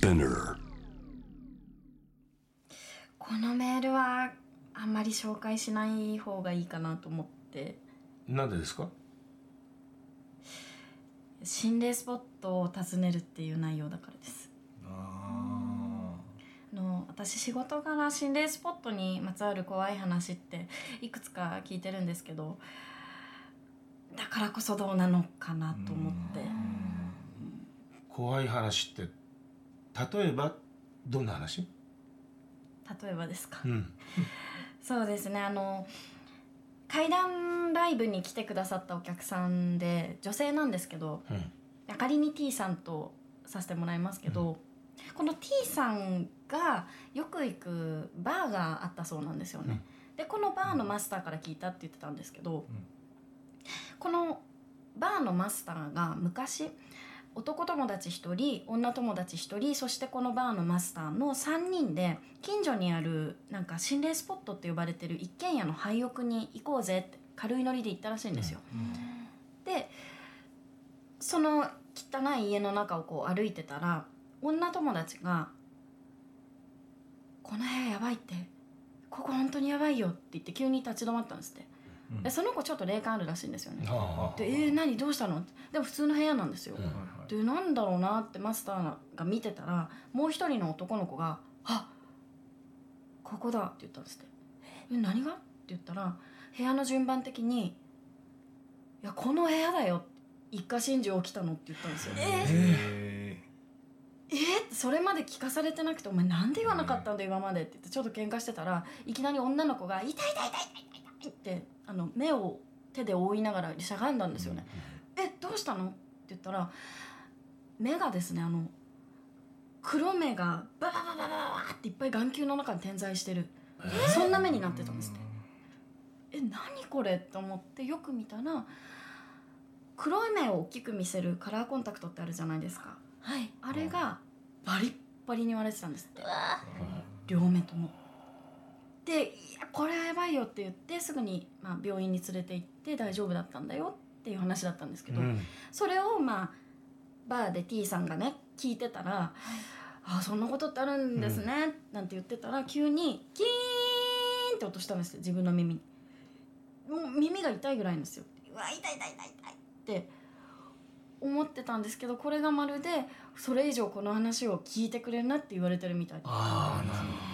Spinner. このメールはあんまり紹介しない方がいいかなと思って。なんでですか？心霊スポットを訪ねるっていう内容だからです。ああの私仕事柄心霊スポットにまつわる怖い話っていくつか聞いてるんですけどだからこそどうなのかなと思って。怖い話って例えばどんな話？例えばですか？うん。そうですね。あの怪談ライブに来てくださったお客さんで女性なんですけどうん。仮に T さんとさせてもらいますけど、この T さんがよく行くバーがあったそうなんですよね。でこのバーのマスターから聞いたって言ってたんですけど、このバーのマスターが昔男友達1人女友達1人そしてこのバーのマスターの3人で近所にあるなんか心霊スポットって呼ばれてる一軒家の廃屋に行こうぜって軽いノリで行ったらしいんですよ。でその汚い家の中をこう歩いてたら女友達が「この部屋やばいってここ本当にやばいよ」って言って急に立ち止まったんですって、うん。でその子ちょっと霊感あるらしいんですよね、あで「えー、何？どうしたの?」でも普通の部屋なんですよ、でなんだろうなってマスターが見てたらもう一人の男の子が「あここだ」って言ったんですって「え何が?」って言ったら部屋の順番的に「いやこの部屋だよ」一家心中起きたのって言ったんですよ。ええ？ーってそれまで聞かされてなくて「お前なんで言わなかったんだ今まで」って言ってちょっと喧嘩してたらいきなり女の子が「痛い痛い痛い痛い痛い」ってあの目を手で覆いながらしゃがんだんですよね。えどうしたの?」って言ったら目がですねあの黒目がババババババっていっぱい眼球の中に点在してる。そんな目になってたんですって。え何これって思ってよく見たら黒い目を大きく見せるカラーコンタクトってあるじゃないですか。はい。あれがバリッバリに割れてたんですって。うわ。両目とも。で「いやこれはやばいよ」って言ってすぐに、まあ、病院に連れて行って大丈夫だったんだよっていう話だったんですけど、うん。それをまあバーで T さんがね聞いてたら「あそんなことってあるんですね」なんて言ってたら急にキーンって音したんですよ自分の耳に。もう耳が痛いぐらいですよ。うわ痛い痛い痛い痛いって思ってたんですけどこれがまるでそれ以上この話を聞いてくれるなって言われてるみたい。な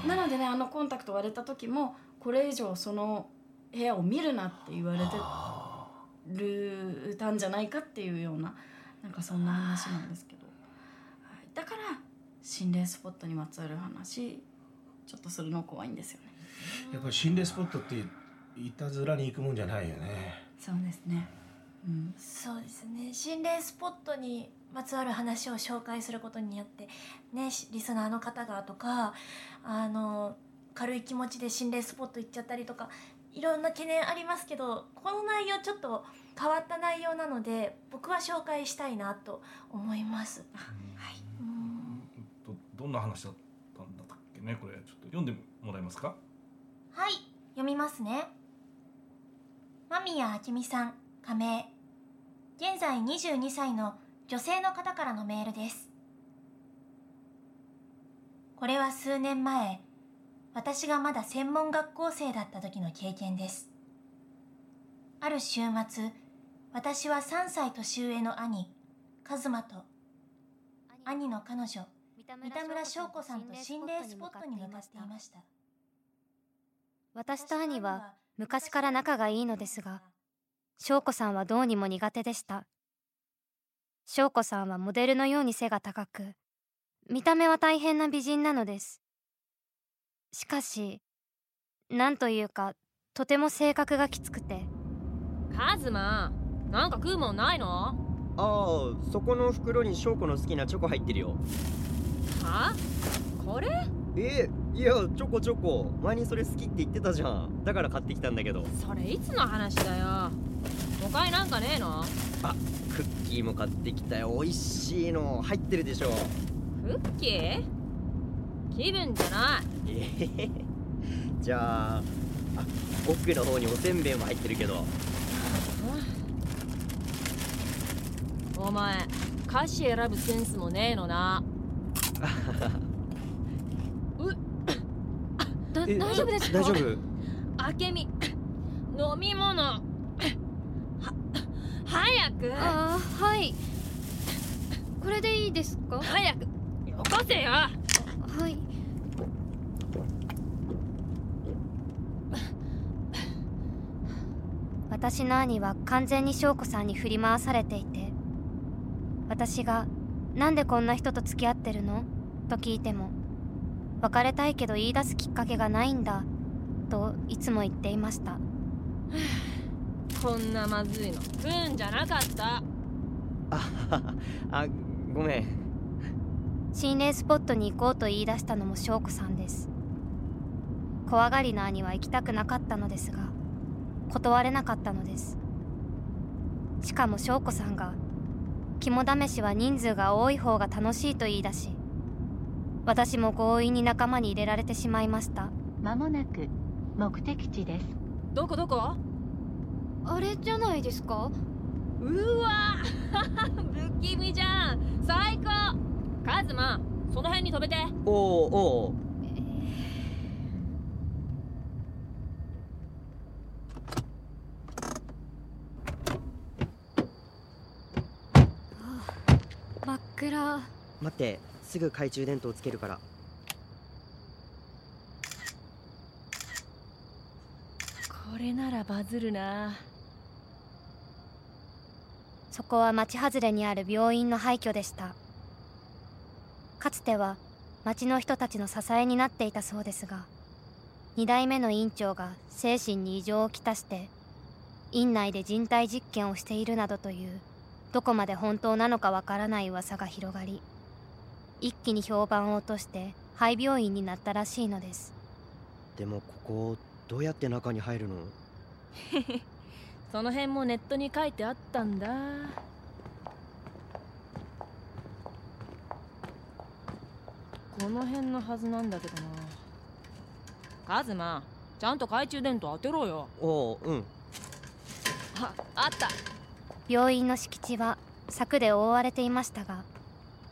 なのでねあのコンタクト割れた時もこれ以上その部屋を見るなって言われてるたんじゃないかっていうようななんかそんな話なんですけど、はい、だから心霊スポットにまつわる話ちょっとするの怖いんですよね。ーやっぱり心霊スポットっていたずらに行くもんじゃないよね。そうですね。うん。そうですね。心霊スポットにまつわる話を紹介することによってねしリスナーの方がとかあの軽い気持ちで心霊スポット行っちゃったりとかいろんな懸念ありますけどこの内容ちょっと変わった内容なので僕は紹介したいなと思います。はい。うん。どどんな話だったんだっけねこれ。ちょっと読んでもらえますか？はい。読みますね。間宮明美さん加盟現在22歳の女性の方からのメールです。これは数年前私がまだ専門学校生だった時の経験です。ある週末私は3歳年上の兄カズマと兄の彼女三田村翔子さんと心霊スポットに向かっていました。私と兄は昔から仲がいいのですが翔子さんはどうにも苦手でした。翔子さんはモデルのように背が高く見た目は大変な美人なのです。しかしなんというかとても性格がきつくて。カズマなんか食うもんないの？はああそこの袋に翔子の好きなチョコ入ってるよ。これ？えいやチョコチョコ。前にそれ好きって言ってたじゃん。だから買ってきたんだけど。それいつの話だよ？他になんかねえの？クッキーも買ってきたよ。美味しいの。入ってるでしょ。クッキー？気分じゃない。えへへじゃああ奥の方におせんべいも入ってるけど。お前歌詞選ぶセンスもねえのな。だえ大丈夫ですか？大丈夫？あけみ。飲み物。は早く。あーはい。これでいいですか？早く。よこせよ。はい私の兄は完全に翔子さんに振り回されていて私が「なんでこんな人と付き合ってるの?」と聞いても「別れたいけど言い出すきっかけがないんだ」といつも言っていました。こんなまずいの。食うんじゃなかった。ああごめん。心霊スポットに行こうと言い出したのも翔子さんです。怖がりな兄は行きたくなかったのですが断れなかったのです。しかも翔子さんが肝試しは人数が多い方が楽しいと言い出し私も強引に仲間に入れられてしまいました。まもなく目的地です。どこどこ？あれじゃないですか？うわ 不気味じゃん！最高！カズマその辺に止めて。おおお待ってすぐ懐中電灯つけるから。これならバズるな。そこは町外れにある病院の廃墟でした。かつては町の人たちの支えになっていたそうですが2代目の院長が精神に異常をきたして院内で人体実験をしているなどというどこまで本当なのかわからない噂が広がり一気に評判を落として廃病院になったらしいのです。でもここどうやって中に入るの？その辺もネットに書いてあったんだ。この辺のはずなんだけどな。カズマちゃんと懐中電灯当てろよ。おおうん。ああった病院の敷地は柵で覆われていましたが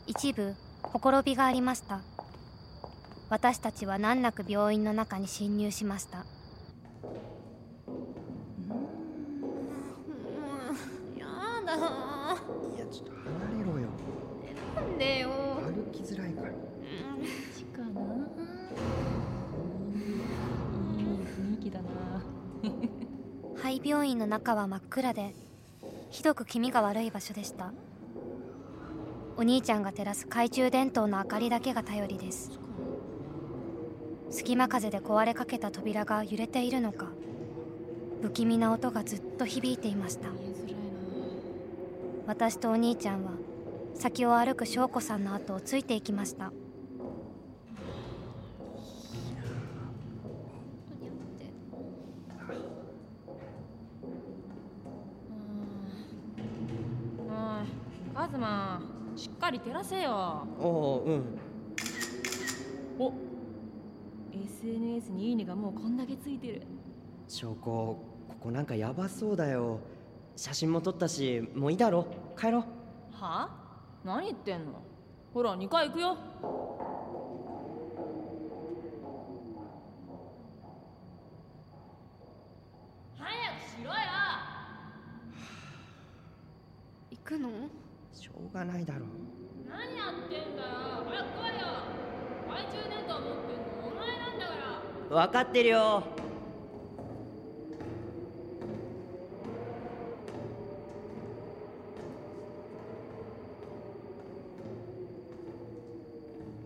一部ほころびがありました。私たちは難なく病院の中に侵入しました。やだ。いやちょっと離れろよ。なんでよ。歩きづらいから。ちかな。いい雰囲気だな。廃病院の中は真っ暗でひどく気味が悪い場所でした。お兄ちゃんが照らす懐中電灯の明かりだけが頼りです。隙間風で壊れかけた扉が揺れているのか不気味な音がずっと響いていました。私とお兄ちゃんは先を歩く翔子さんの後をついていきましたおいカズマしっかり照らせよ。おおうん。お SNS にいいねがもうこんだけついてる。証拠ここなんかヤバそうだよ。写真も撮ったしもういいだろ。帰ろう。は何言ってんの？ほら2階行くよ。早くしろよ。行くの？しょうがないだろ何やってんだよ。早く来いよ。懐中電灯持ってんのお前なんだから分かってるよ。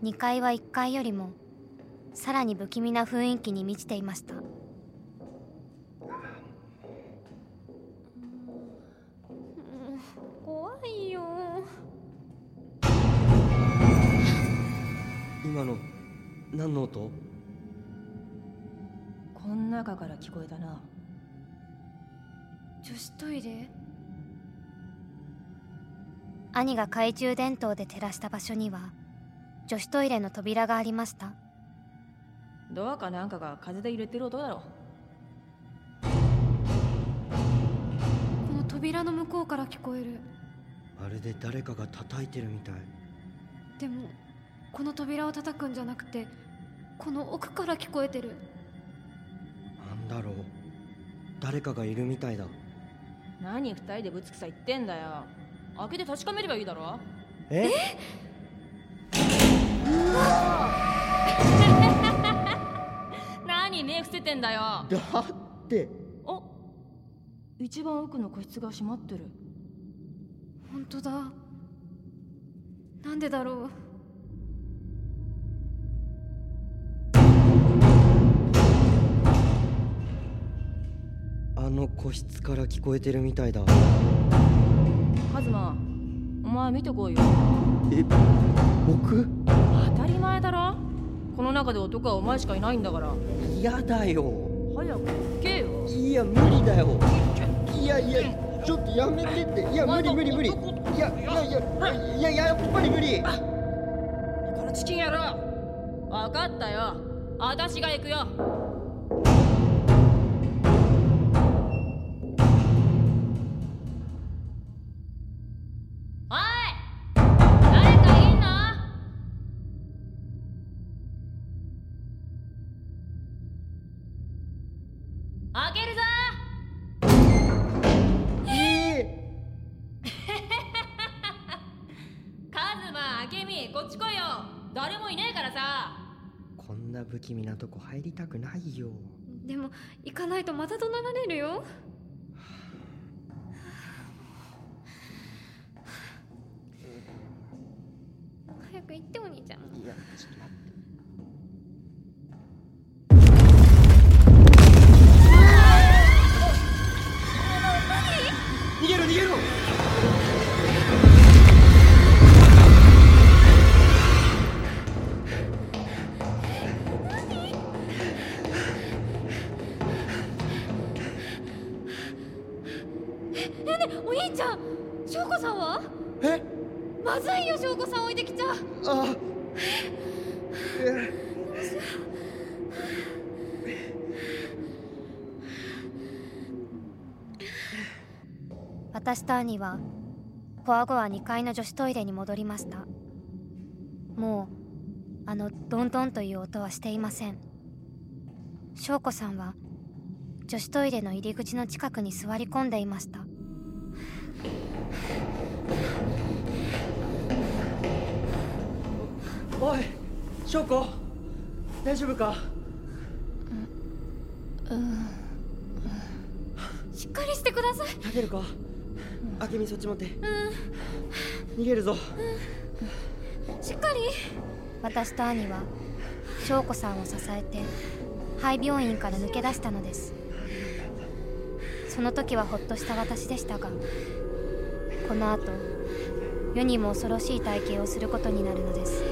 2階は1階よりもさらに不気味な雰囲気に満ちていました音こん中から聞こえたな。女子トイレ？兄が懐中電灯で照らした場所には女子トイレの扉がありました。ドアかなんかが風で揺れてる音だろ。この扉の向こうから聞こえる。まるで誰かが叩いてるみたい。でもこの扉を叩くんじゃなくてこの奥から聞こえてる。なんだろう。誰かがいるみたいだ。何二人でぶつくさ言ってんだよ。開けて確かめればいいだろ。え？何目伏せてんだよ。だって。あ一番奥の個室が閉まってる。本当だ。なんでだろうの個室から聞こえてるみたいだ。カズマお前見てこいよ。え僕？当たり前だろ。この中で男はお前しかいないんだから。嫌だよ。早く行けよ。いや無理だよ。いやいやちょっとやめてって。いや無理無理無理。いやいやいやいややっぱり無理。このチキン野郎。分かったよ。私が行くよ開けるぞ。ええ カズマ、アケミ、こっち来いよ。誰もいねえからさ。こんな不気味なとこ入りたくないよ。でも行かないとまた怒鳴られるよ。早く行ってお兄ちゃん。いやちょっと待ってえねお兄ちゃん翔子さんは？え？まずいよ翔子さん置いてきちゃ。あえ私と兄はコア後は2階の女子トイレに戻りました。もうあのドンドンという音はしていません。翔子さんは女子トイレの入り口の近くに座り込んでいましたおい翔子。大丈夫か？しっかりしてください。立てるか？明美そっち持って。逃げるぞ。しっかり。私と兄は翔子さんを支えて廃病院から抜け出したのです。その時はほっとした私でしたがこの後世にも恐ろしい体験をすることになるのです。